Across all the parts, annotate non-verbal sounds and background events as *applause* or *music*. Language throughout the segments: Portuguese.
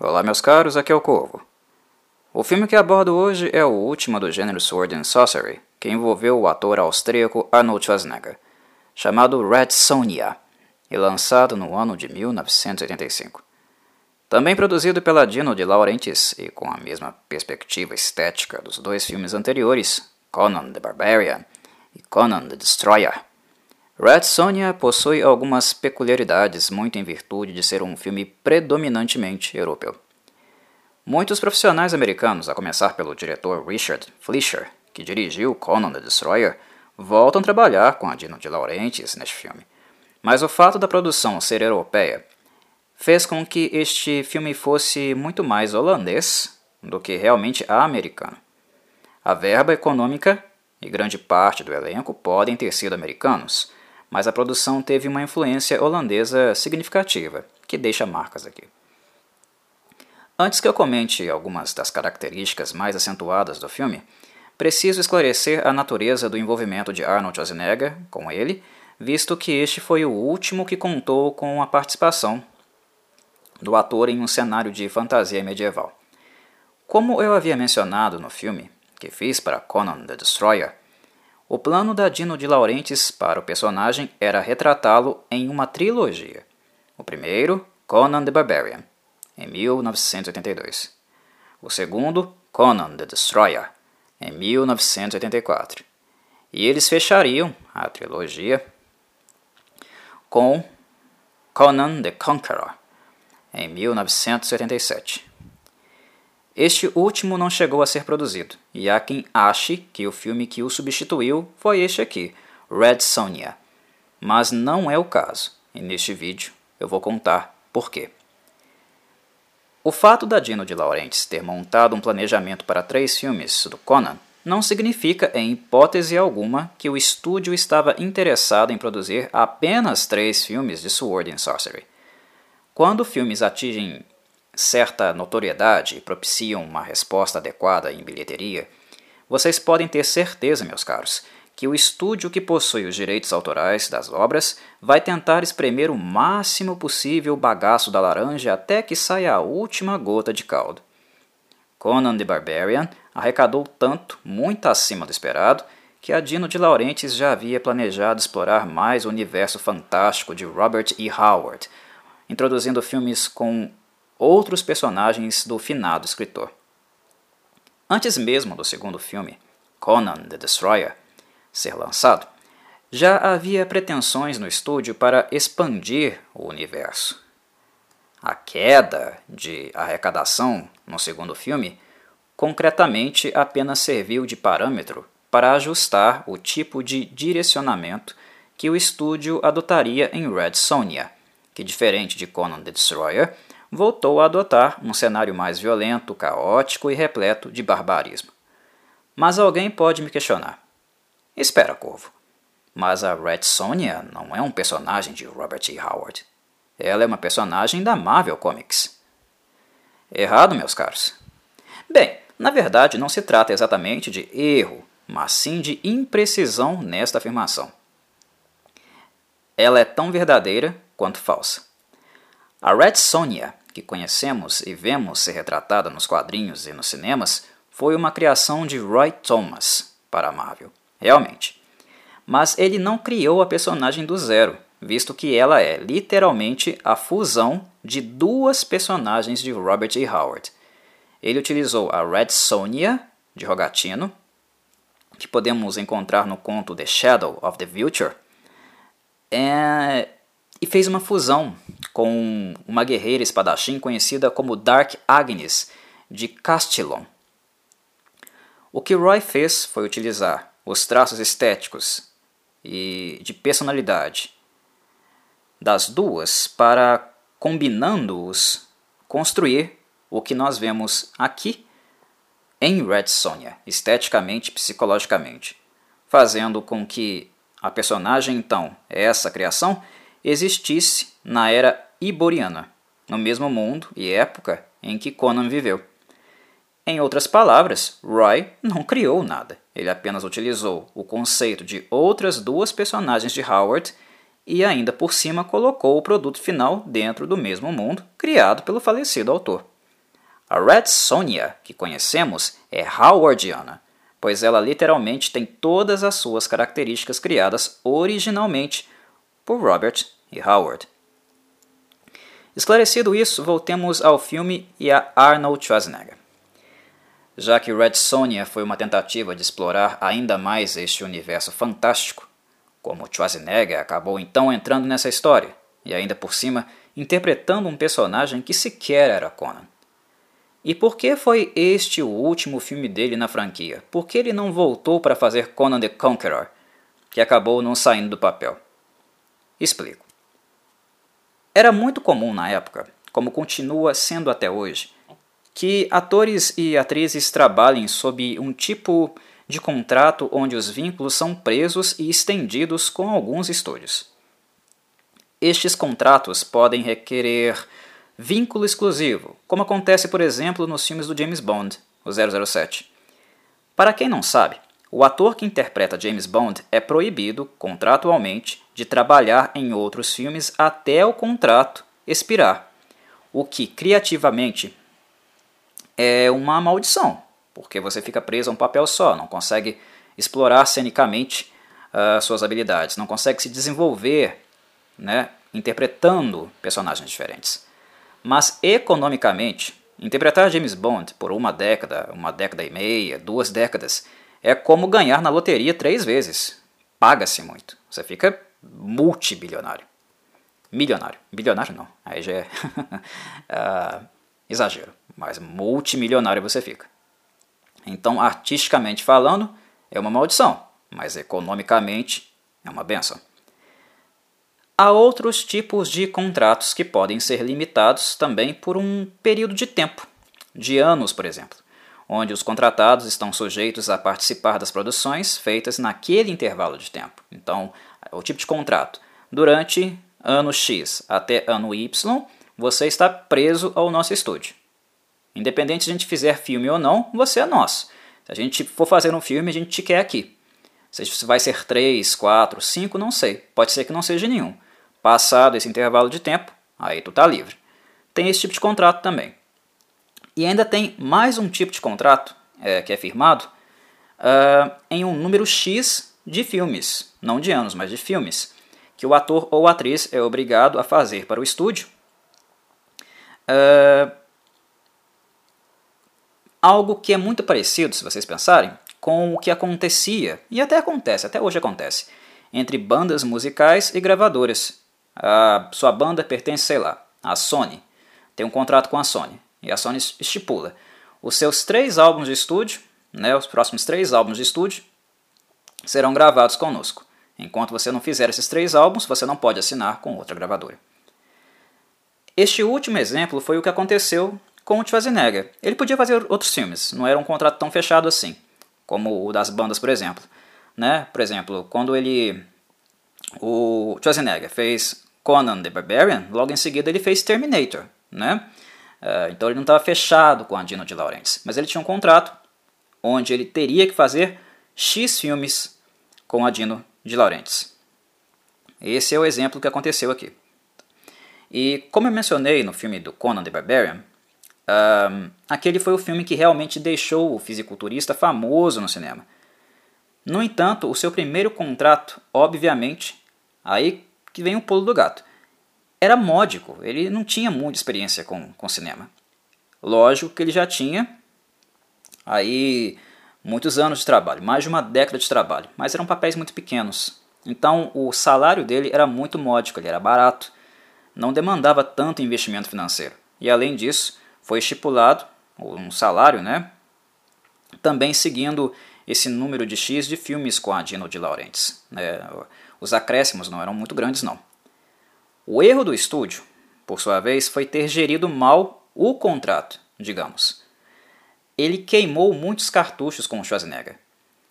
Olá, meus caros, aqui é o Corvo. O filme que abordo hoje é o último do gênero Sword and Sorcery, que envolveu o ator austríaco Arnold Schwarzenegger, chamado Red Sonja, e lançado no ano de 1985. Também produzido pela Dino de Laurentiis e com a mesma perspectiva estética dos dois filmes anteriores, Conan the Barbarian e Conan the Destroyer. Red Sonja possui algumas peculiaridades, muito em virtude de ser um filme predominantemente europeu. Muitos profissionais americanos, a começar pelo diretor Richard Fleischer, que dirigiu Conan the Destroyer, voltam a trabalhar com a Dino de Laurentiis neste filme. Mas o fato da produção ser europeia fez com que este filme fosse muito mais holandês do que realmente americano. A verba econômica e grande parte do elenco podem ter sido americanos, mas a produção teve uma influência holandesa significativa, que deixa marcas aqui. Antes que eu comente algumas das características mais acentuadas do filme, preciso esclarecer a natureza do envolvimento de Arnold Schwarzenegger com ele, visto que este foi o último que contou com a participação do ator em um cenário de fantasia medieval. Como eu havia mencionado no filme que fiz para Conan the Destroyer, o plano da Dino de Laurentiis para o personagem era retratá-lo em uma trilogia. O primeiro, Conan the Barbarian, em 1982. O segundo, Conan the Destroyer, em 1984. E eles fechariam a trilogia com Conan the Conqueror, em 1987. Este último não chegou a ser produzido, e há quem ache que o filme que o substituiu foi este aqui, Red Sonja. Mas não é o caso, e neste vídeo eu vou contar por quê. O fato da Dino de Laurentiis ter montado um planejamento para três filmes do Conan não significa, em hipótese alguma, que o estúdio estava interessado em produzir apenas três filmes de Sword and Sorcery. Quando filmes atingem certa notoriedade propiciam uma resposta adequada em bilheteria, vocês podem ter certeza, meus caros, que o estúdio que possui os direitos autorais das obras vai tentar espremer o máximo possível o bagaço da laranja até que saia a última gota de caldo. Conan the Barbarian arrecadou tanto, muito acima do esperado, que a Dino de Laurentiis já havia planejado explorar mais o universo fantástico de Robert E. Howard, introduzindo filmes com outros personagens do finado escritor. Antes mesmo do segundo filme, Conan the Destroyer, ser lançado, já havia pretensões no estúdio para expandir o universo. A queda de arrecadação no segundo filme concretamente apenas serviu de parâmetro para ajustar o tipo de direcionamento que o estúdio adotaria em Red Sonja, que, diferente de Conan the Destroyer, voltou a adotar um cenário mais violento, caótico e repleto de barbarismo. Mas alguém pode me questionar. Espera, Corvo. Mas a Red Sonja não é um personagem de Robert E. Howard. Ela é uma personagem da Marvel Comics. Errado, meus caros. Bem, na verdade não se trata exatamente de erro, mas sim de imprecisão nesta afirmação. Ela é tão verdadeira quanto falsa. A Red Sonja que conhecemos e vemos ser retratada nos quadrinhos e nos cinemas foi uma criação de Roy Thomas para a Marvel, realmente. Mas ele não criou a personagem do zero, visto que ela é literalmente a fusão de duas personagens de Robert E. Howard. Ele utilizou a Red Sonja, de Rogatino, que podemos encontrar no conto The Shadow of the Future, é, e fez uma fusão com uma guerreira espadachim conhecida como Dark Agnes de Castillon. O que Roy fez foi utilizar os traços estéticos e de personalidade das duas para, combinando-os, construir o que nós vemos aqui em Red Sonja, esteticamente e psicologicamente, fazendo com que a personagem, então, essa criação, existisse na era iboriana, no mesmo mundo e época em que Conan viveu. Em outras palavras, Roy não criou nada, ele apenas utilizou o conceito de outras duas personagens de Howard e ainda por cima colocou o produto final dentro do mesmo mundo criado pelo falecido autor. A Red Sonja que conhecemos é howardiana, pois ela literalmente tem todas as suas características criadas originalmente por Robert e Howard. Esclarecido isso, voltemos ao filme e a Arnold Schwarzenegger. Já que Red Sonja foi uma tentativa de explorar ainda mais este universo fantástico, como Schwarzenegger acabou então entrando nessa história, e ainda por cima interpretando um personagem que sequer era Conan. E por que foi este o último filme dele na franquia? Por que ele não voltou para fazer Conan the Conqueror, que acabou não saindo do papel? Explico. Era muito comum na época, como continua sendo até hoje, que atores e atrizes trabalhem sob um tipo de contrato onde os vínculos são presos e estendidos com alguns estúdios. Estes contratos podem requerer vínculo exclusivo, como acontece, por exemplo, nos filmes do James Bond, o 007. Para quem não sabe, o ator que interpreta James Bond é proibido, contratualmente, de trabalhar em outros filmes até o contrato expirar, o que criativamente é uma maldição, porque você fica preso a um papel só, não consegue explorar cenicamente uh, suas habilidades, não consegue se desenvolver né, interpretando personagens diferentes. Mas economicamente, interpretar James Bond por uma década, uma década e meia, duas décadas, é como ganhar na loteria três vezes. Paga-se muito. Você fica multibilionário. Milionário. Bilionário não. Aí já é uh, *laughs* exagero. Mas multimilionário você fica. Então, artisticamente falando, é uma maldição. Mas economicamente é uma benção. Há outros tipos de contratos que podem ser limitados também por um período de tempo, de anos, por exemplo onde os contratados estão sujeitos a participar das produções feitas naquele intervalo de tempo. Então, o tipo de contrato. Durante ano X até ano Y, você está preso ao nosso estúdio. Independente se a gente fizer filme ou não, você é nosso. Se a gente for fazer um filme, a gente te quer aqui. Se vai ser 3, 4, 5, não sei. Pode ser que não seja nenhum. Passado esse intervalo de tempo, aí tu tá livre. Tem esse tipo de contrato também. E ainda tem mais um tipo de contrato é, que é firmado uh, em um número X de filmes, não de anos, mas de filmes, que o ator ou atriz é obrigado a fazer para o estúdio. Uh, algo que é muito parecido, se vocês pensarem, com o que acontecia, e até acontece, até hoje acontece, entre bandas musicais e gravadoras. A sua banda pertence, sei lá, à Sony, tem um contrato com a Sony. E a Sony estipula os seus três álbuns de estúdio, né, os próximos três álbuns de estúdio, serão gravados conosco. Enquanto você não fizer esses três álbuns, você não pode assinar com outra gravadora. Este último exemplo foi o que aconteceu com o Schwarzenegger. Ele podia fazer outros filmes, não era um contrato tão fechado assim, como o das bandas, por exemplo. Né? Por exemplo, quando ele. O Schwarzenegger fez Conan the Barbarian, logo em seguida ele fez Terminator. Né? Uh, então ele não estava fechado com a Dino de Laurentiis, mas ele tinha um contrato onde ele teria que fazer X filmes com a Dino de Laurentiis. Esse é o exemplo que aconteceu aqui. E como eu mencionei no filme do Conan the Barbarian, uh, aquele foi o filme que realmente deixou o fisiculturista famoso no cinema. No entanto, o seu primeiro contrato, obviamente, aí que vem o pulo do gato era módico, ele não tinha muita experiência com, com cinema. Lógico que ele já tinha aí muitos anos de trabalho, mais de uma década de trabalho, mas eram papéis muito pequenos. Então o salário dele era muito módico, ele era barato, não demandava tanto investimento financeiro. E além disso, foi estipulado um salário, né? Também seguindo esse número de X de filmes com a Dino de Laurentiis. Né? Os acréscimos não eram muito grandes, não. O erro do estúdio, por sua vez, foi ter gerido mal o contrato, digamos. Ele queimou muitos cartuchos com Schwarzenegger.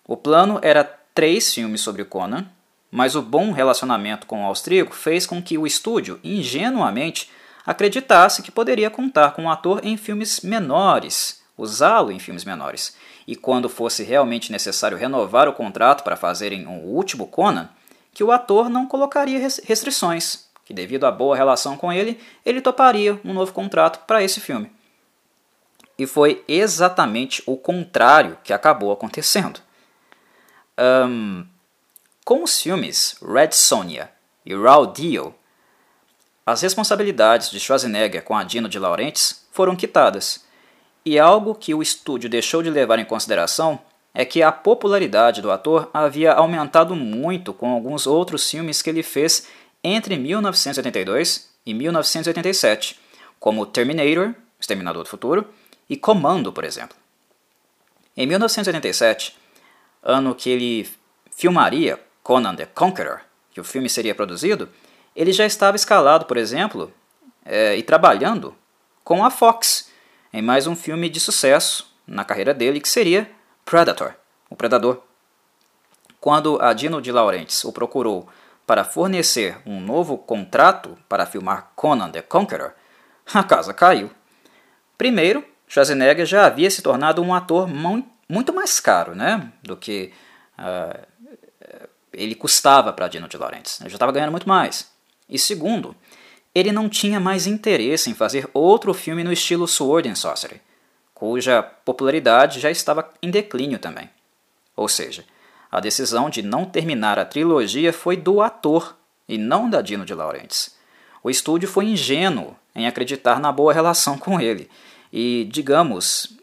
O plano era três filmes sobre Conan, mas o bom relacionamento com o austríaco fez com que o estúdio, ingenuamente, acreditasse que poderia contar com o ator em filmes menores, usá-lo em filmes menores. E quando fosse realmente necessário renovar o contrato para fazerem um último Conan, que o ator não colocaria restrições, que, devido à boa relação com ele, ele toparia um novo contrato para esse filme. E foi exatamente o contrário que acabou acontecendo. Um, com os filmes Red Sonja e Raw Deal, as responsabilidades de Schwarzenegger com a Dino de Laurentiis foram quitadas, e algo que o estúdio deixou de levar em consideração é que a popularidade do ator havia aumentado muito com alguns outros filmes que ele fez entre 1982 e 1987, como Terminator, Exterminador do Futuro, e Comando, por exemplo. Em 1987, ano que ele filmaria Conan the Conqueror, que o filme seria produzido, ele já estava escalado, por exemplo, é, e trabalhando com a Fox em mais um filme de sucesso na carreira dele, que seria Predator, o Predador. Quando a Dino de Laurentiis o procurou para fornecer um novo contrato para filmar Conan the Conqueror, a casa caiu. Primeiro, Schwarzenegger já havia se tornado um ator muito mais caro né, do que uh, ele custava para Dino de Laurentiis. Ele já estava ganhando muito mais. E segundo, ele não tinha mais interesse em fazer outro filme no estilo Sword and Sorcery, cuja popularidade já estava em declínio também. Ou seja, a decisão de não terminar a trilogia foi do ator e não da Dino de Laurentiis. O estúdio foi ingênuo em acreditar na boa relação com ele e, digamos,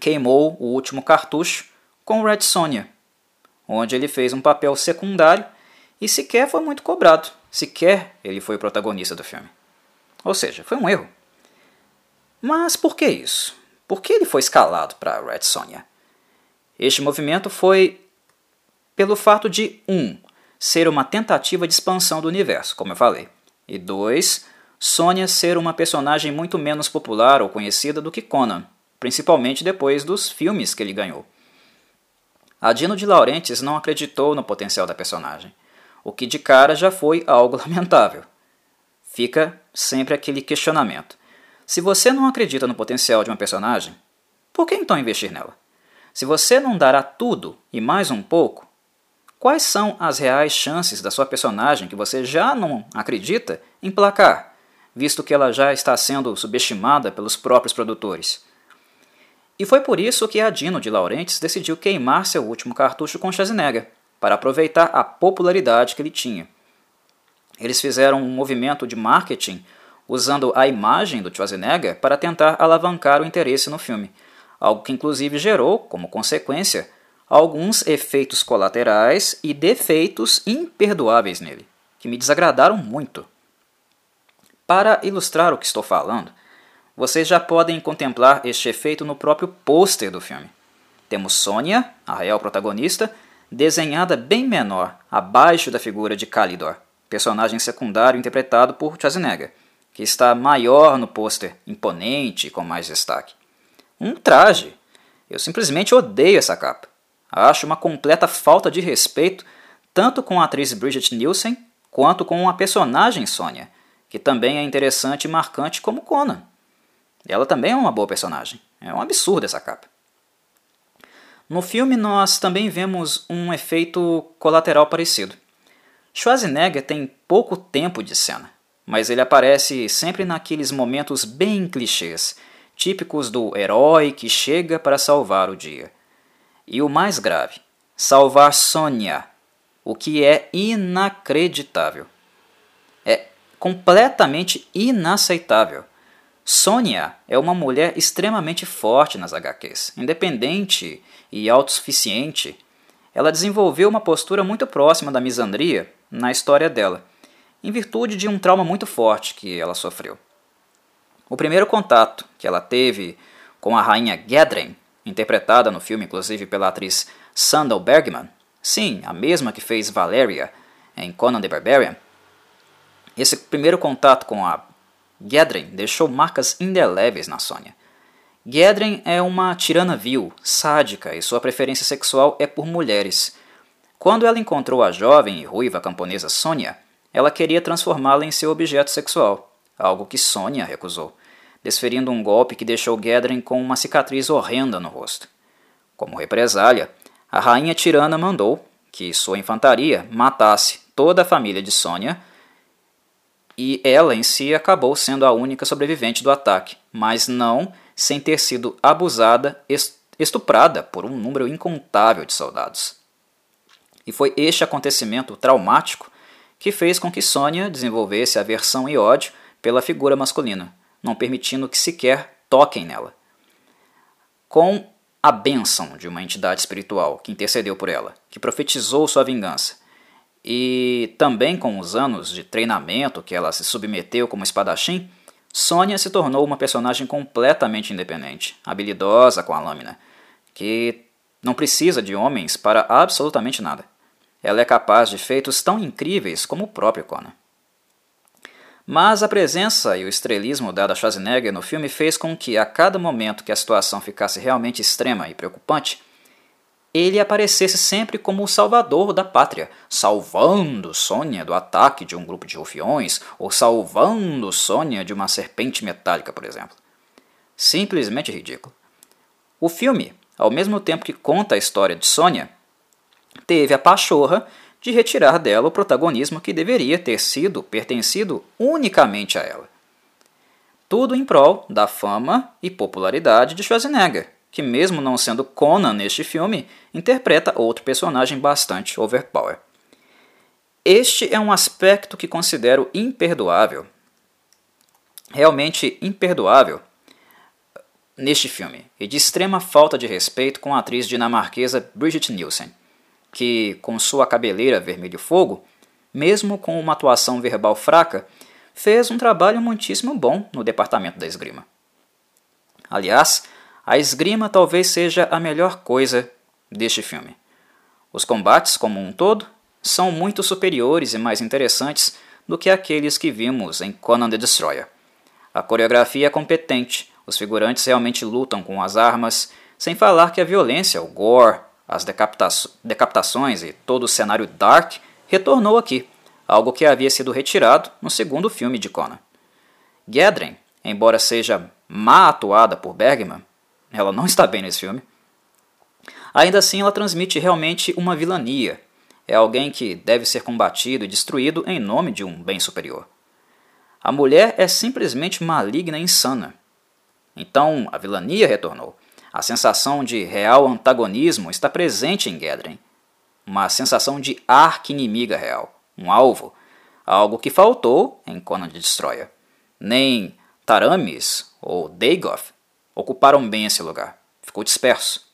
queimou o último cartucho com Red Sonja, onde ele fez um papel secundário e sequer foi muito cobrado, sequer ele foi o protagonista do filme. Ou seja, foi um erro. Mas por que isso? Por que ele foi escalado para Red Sonja? Este movimento foi pelo fato de 1. Um, ser uma tentativa de expansão do universo, como eu falei, e 2. Sônia ser uma personagem muito menos popular ou conhecida do que Conan, principalmente depois dos filmes que ele ganhou. A Dino de Laurentiis não acreditou no potencial da personagem, o que de cara já foi algo *laughs* lamentável. Fica sempre aquele questionamento. Se você não acredita no potencial de uma personagem, por que então investir nela? Se você não dará tudo e mais um pouco, quais são as reais chances da sua personagem que você já não acredita emplacar? visto que ela já está sendo subestimada pelos próprios produtores. E foi por isso que a Dino de Laurentiis decidiu queimar seu último cartucho com Schwarzenegger, para aproveitar a popularidade que ele tinha. Eles fizeram um movimento de marketing usando a imagem do Schwarzenegger para tentar alavancar o interesse no filme, algo que inclusive gerou, como consequência, alguns efeitos colaterais e defeitos imperdoáveis nele, que me desagradaram muito. Para ilustrar o que estou falando, vocês já podem contemplar este efeito no próprio pôster do filme. Temos Sônia, a real protagonista, desenhada bem menor, abaixo da figura de Kalidor, personagem secundário interpretado por Schwarzenegger, que está maior no pôster, imponente e com mais destaque. Um traje! Eu simplesmente odeio essa capa. Acho uma completa falta de respeito tanto com a atriz Bridget Nielsen quanto com a personagem Sônia, que também é interessante e marcante como Conan. Ela também é uma boa personagem. É um absurdo essa capa. No filme, nós também vemos um efeito colateral parecido. Schwarzenegger tem pouco tempo de cena, mas ele aparece sempre naqueles momentos bem clichês, típicos do herói que chega para salvar o dia. E o mais grave, salvar Sônia, o que é inacreditável completamente inaceitável. Sônia é uma mulher extremamente forte nas HQs, independente e autossuficiente. Ela desenvolveu uma postura muito próxima da misandria na história dela, em virtude de um trauma muito forte que ela sofreu. O primeiro contato que ela teve com a rainha Gedren, interpretada no filme inclusive pela atriz Sandal Bergman, sim, a mesma que fez Valeria em Conan the Barbarian, esse primeiro contato com a Gedren deixou marcas indeléveis na Sônia. Gedren é uma tirana vil, sádica e sua preferência sexual é por mulheres. Quando ela encontrou a jovem e ruiva camponesa Sônia, ela queria transformá-la em seu objeto sexual, algo que Sônia recusou, desferindo um golpe que deixou Gedren com uma cicatriz horrenda no rosto. Como represália, a rainha tirana mandou que sua infantaria matasse toda a família de Sônia e ela em si acabou sendo a única sobrevivente do ataque, mas não sem ter sido abusada, estuprada por um número incontável de soldados. E foi este acontecimento traumático que fez com que Sônia desenvolvesse aversão e ódio pela figura masculina, não permitindo que sequer toquem nela. Com a bênção de uma entidade espiritual que intercedeu por ela, que profetizou sua vingança, e também com os anos de treinamento que ela se submeteu como espadachim, Sônia se tornou uma personagem completamente independente, habilidosa com a lâmina, que não precisa de homens para absolutamente nada. Ela é capaz de feitos tão incríveis como o próprio Conan. Mas a presença e o estrelismo dado a Schwarzenegger no filme fez com que, a cada momento que a situação ficasse realmente extrema e preocupante, ele aparecesse sempre como o salvador da pátria, salvando Sônia do ataque de um grupo de rufiões, ou salvando Sônia de uma serpente metálica, por exemplo. Simplesmente ridículo. O filme, ao mesmo tempo que conta a história de Sônia, teve a pachorra de retirar dela o protagonismo que deveria ter sido pertencido unicamente a ela. Tudo em prol da fama e popularidade de Schwarzenegger, que, mesmo não sendo Conan neste filme, interpreta outro personagem bastante overpower. Este é um aspecto que considero imperdoável, realmente imperdoável, neste filme, e de extrema falta de respeito com a atriz dinamarquesa Brigitte Nielsen, que, com sua cabeleira vermelho fogo, mesmo com uma atuação verbal fraca, fez um trabalho muitíssimo bom no departamento da esgrima. Aliás, a esgrima talvez seja a melhor coisa deste filme. Os combates, como um todo, são muito superiores e mais interessantes do que aqueles que vimos em Conan the Destroyer. A coreografia é competente, os figurantes realmente lutam com as armas, sem falar que a violência, o gore, as decapita decapitações e todo o cenário dark retornou aqui, algo que havia sido retirado no segundo filme de Conan. Gedren, embora seja má atuada por Bergman, ela não está bem nesse filme. Ainda assim, ela transmite realmente uma vilania. É alguém que deve ser combatido e destruído em nome de um bem superior. A mulher é simplesmente maligna e insana. Então, a vilania retornou. A sensação de real antagonismo está presente em Gedren. Uma sensação de arqui-inimiga real, um alvo, algo que faltou em Conan de Destroyer. Nem Taramis ou Dagoth ocuparam bem esse lugar. Ficou disperso.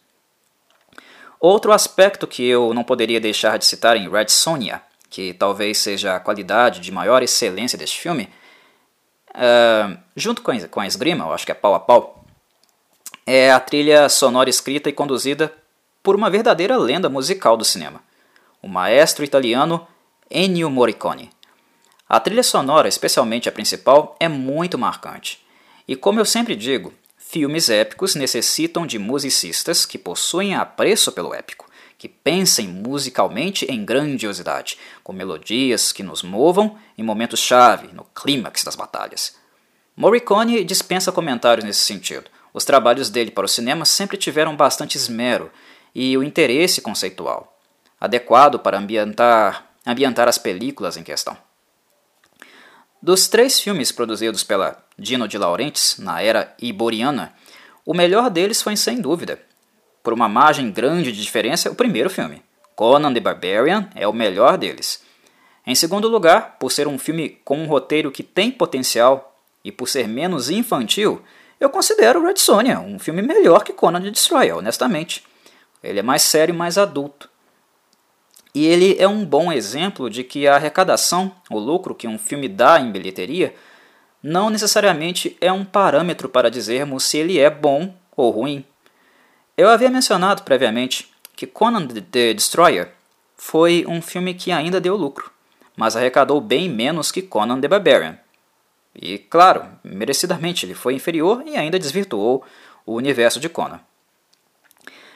Outro aspecto que eu não poderia deixar de citar em Red Sonja, que talvez seja a qualidade de maior excelência deste filme, uh, junto com a esgrima, eu acho que é pau a pau, é a trilha sonora escrita e conduzida por uma verdadeira lenda musical do cinema, o maestro italiano Ennio Morricone. A trilha sonora, especialmente a principal, é muito marcante. E como eu sempre digo, Filmes épicos necessitam de musicistas que possuem apreço pelo épico, que pensem musicalmente em grandiosidade, com melodias que nos movam em momentos-chave, no clímax das batalhas. Morricone dispensa comentários nesse sentido. Os trabalhos dele para o cinema sempre tiveram bastante esmero e o interesse conceitual, adequado para ambientar, ambientar as películas em questão. Dos três filmes produzidos pela Dino de Laurentiis na era iboriana, o melhor deles foi sem dúvida, por uma margem grande de diferença, o primeiro filme. Conan the Barbarian é o melhor deles. Em segundo lugar, por ser um filme com um roteiro que tem potencial e por ser menos infantil, eu considero Red Sonja um filme melhor que Conan the Destroyer, honestamente. Ele é mais sério e mais adulto. E ele é um bom exemplo de que a arrecadação, o lucro que um filme dá em bilheteria, não necessariamente é um parâmetro para dizermos se ele é bom ou ruim. Eu havia mencionado previamente que Conan the Destroyer foi um filme que ainda deu lucro, mas arrecadou bem menos que Conan the Barbarian. E, claro, merecidamente ele foi inferior e ainda desvirtuou o universo de Conan.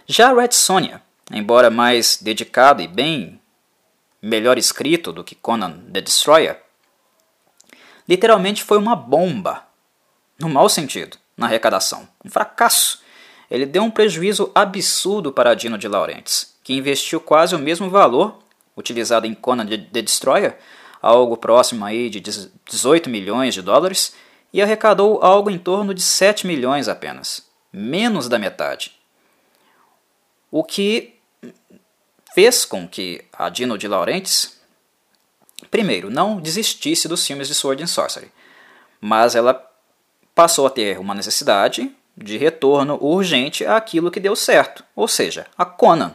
Já Red Sonja embora mais dedicado e bem melhor escrito do que Conan the Destroyer, literalmente foi uma bomba, no mau sentido, na arrecadação. Um fracasso. Ele deu um prejuízo absurdo para Dino de Laurentiis, que investiu quase o mesmo valor utilizado em Conan the Destroyer algo próximo aí de 18 milhões de dólares, e arrecadou algo em torno de 7 milhões apenas, menos da metade. O que fez com que a Dino de Laurentiis, primeiro, não desistisse dos filmes de Sword and Sorcery, mas ela passou a ter uma necessidade de retorno urgente àquilo que deu certo, ou seja, a Conan,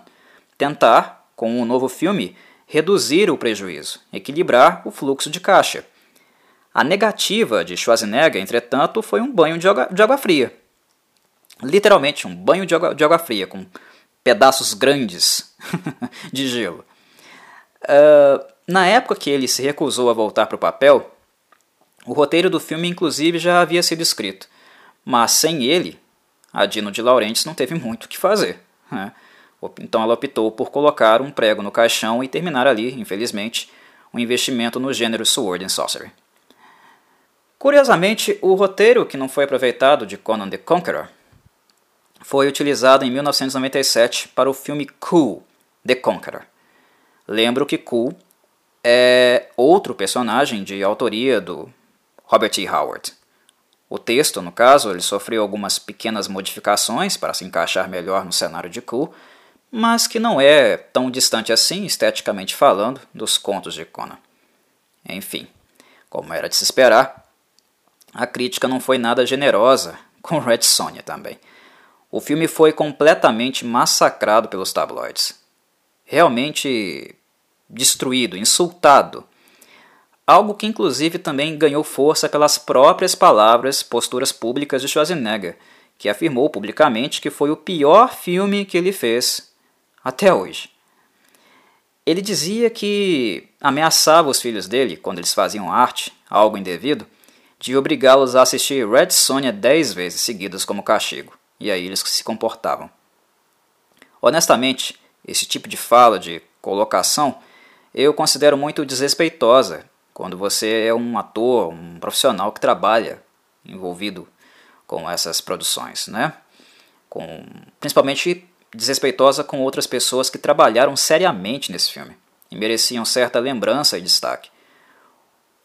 tentar, com um novo filme, reduzir o prejuízo, equilibrar o fluxo de caixa. A negativa de Schwarzenegger, entretanto, foi um banho de água, de água fria. Literalmente, um banho de água, de água fria, com pedaços grandes *laughs* de gelo. Uh, na época que ele se recusou a voltar para o papel, o roteiro do filme, inclusive, já havia sido escrito. Mas sem ele, a Dino de Laurentiis não teve muito o que fazer. Né? Então ela optou por colocar um prego no caixão e terminar ali, infelizmente, um investimento no gênero Sword and Sorcery. Curiosamente, o roteiro que não foi aproveitado de Conan the Conqueror foi utilizado em 1997 para o filme Cool, The Conqueror. Lembro que Cool é outro personagem de autoria do Robert E. Howard. O texto, no caso, ele sofreu algumas pequenas modificações para se encaixar melhor no cenário de Cool, mas que não é tão distante assim, esteticamente falando, dos contos de Conan. Enfim, como era de se esperar, a crítica não foi nada generosa com Red Sonja também. O filme foi completamente massacrado pelos tabloides. Realmente destruído, insultado. Algo que inclusive também ganhou força pelas próprias palavras, posturas públicas de Schwarzenegger, que afirmou publicamente que foi o pior filme que ele fez até hoje. Ele dizia que ameaçava os filhos dele, quando eles faziam arte, algo indevido, de obrigá-los a assistir Red Sonja dez vezes seguidas como castigo e aí eles se comportavam. Honestamente, esse tipo de fala, de colocação, eu considero muito desrespeitosa quando você é um ator, um profissional que trabalha envolvido com essas produções, né? Com, principalmente desrespeitosa com outras pessoas que trabalharam seriamente nesse filme e mereciam certa lembrança e destaque.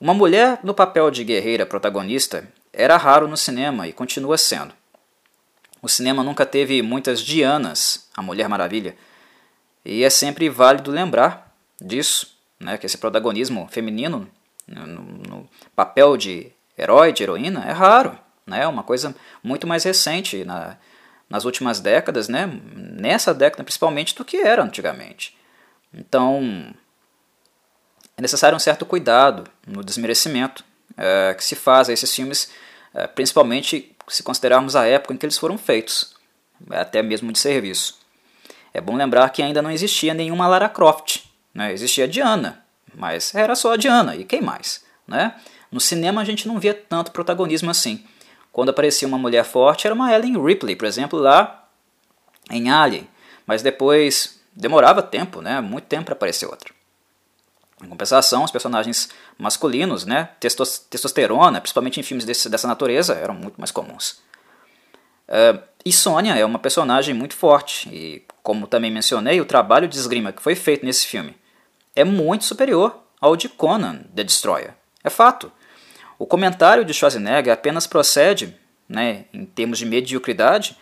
Uma mulher no papel de guerreira protagonista era raro no cinema e continua sendo. O cinema nunca teve muitas Dianas, a Mulher Maravilha, e é sempre válido lembrar disso, né, que esse protagonismo feminino no, no papel de herói, de heroína, é raro, né, é uma coisa muito mais recente na, nas últimas décadas, né, nessa década principalmente, do que era antigamente. Então, é necessário um certo cuidado no desmerecimento é, que se faz a esses filmes, é, principalmente se considerarmos a época em que eles foram feitos, até mesmo de serviço. É bom lembrar que ainda não existia nenhuma Lara Croft, né? existia Diana, mas era só a Diana, e quem mais? Né? No cinema a gente não via tanto protagonismo assim. Quando aparecia uma mulher forte era uma Ellen Ripley, por exemplo, lá em Alien, mas depois demorava tempo, né? muito tempo para aparecer outra. Em compensação, os personagens masculinos, né, testosterona, principalmente em filmes desse, dessa natureza, eram muito mais comuns. Uh, e Sônia é uma personagem muito forte, e como também mencionei, o trabalho de esgrima que foi feito nesse filme é muito superior ao de Conan, The Destroyer. É fato. O comentário de Schwarzenegger apenas procede, né, em termos de mediocridade,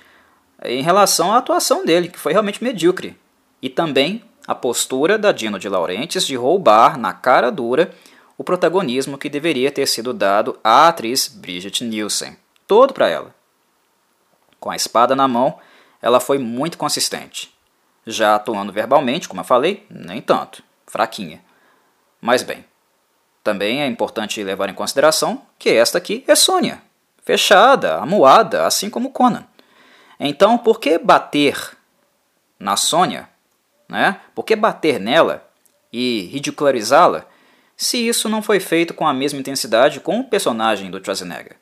em relação à atuação dele, que foi realmente medíocre, e também a postura da Dino de Laurentiis de roubar na cara dura o protagonismo que deveria ter sido dado à atriz Bridget Nielsen, todo para ela. Com a espada na mão, ela foi muito consistente. Já atuando verbalmente, como eu falei, nem tanto, fraquinha. Mas bem, também é importante levar em consideração que esta aqui é Sônia, fechada, amuada, assim como Conan. Então, por que bater na Sônia né? Por que bater nela e ridicularizá-la se isso não foi feito com a mesma intensidade com o personagem do Schwarzenegger?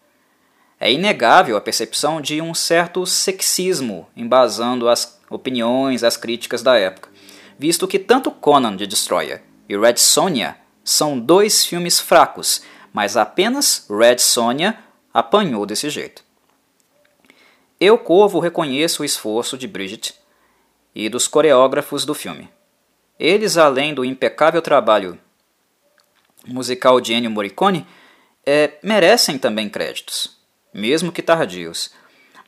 É inegável a percepção de um certo sexismo embasando as opiniões, as críticas da época, visto que tanto Conan the Destroyer e Red Sonja são dois filmes fracos, mas apenas Red Sonja apanhou desse jeito. Eu, Corvo, reconheço o esforço de Bridget e dos coreógrafos do filme. Eles, além do impecável trabalho musical de Ennio Morricone, é, merecem também créditos, mesmo que tardios.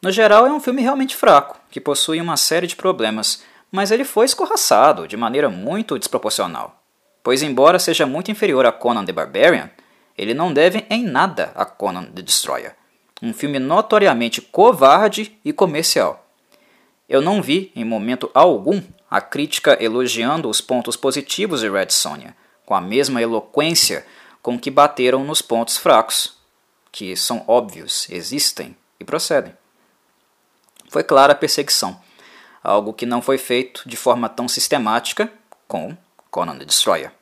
No geral, é um filme realmente fraco, que possui uma série de problemas, mas ele foi escorraçado de maneira muito desproporcional. Pois, embora seja muito inferior a Conan the Barbarian, ele não deve em nada a Conan the Destroyer, um filme notoriamente covarde e comercial. Eu não vi, em momento algum, a crítica elogiando os pontos positivos de Red Sonja, com a mesma eloquência com que bateram nos pontos fracos, que são óbvios, existem e procedem. Foi clara a perseguição, algo que não foi feito de forma tão sistemática com Conan the Destroyer.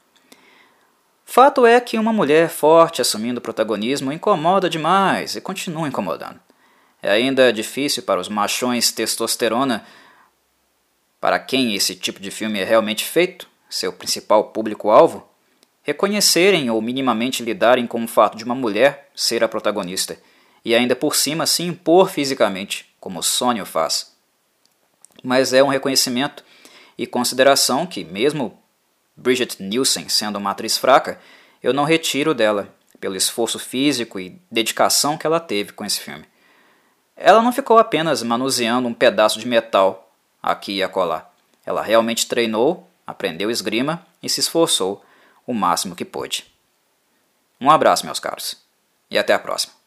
Fato é que uma mulher forte assumindo protagonismo incomoda demais e continua incomodando. É ainda difícil para os machões testosterona, para quem esse tipo de filme é realmente feito, seu principal público-alvo, reconhecerem ou minimamente lidarem com o fato de uma mulher ser a protagonista e ainda por cima se impor fisicamente, como Sônia faz. Mas é um reconhecimento e consideração que, mesmo Bridget Nielsen sendo uma atriz fraca, eu não retiro dela, pelo esforço físico e dedicação que ela teve com esse filme. Ela não ficou apenas manuseando um pedaço de metal aqui e acolá. Ela realmente treinou, aprendeu esgrima e se esforçou o máximo que pôde. Um abraço, meus caros, e até a próxima.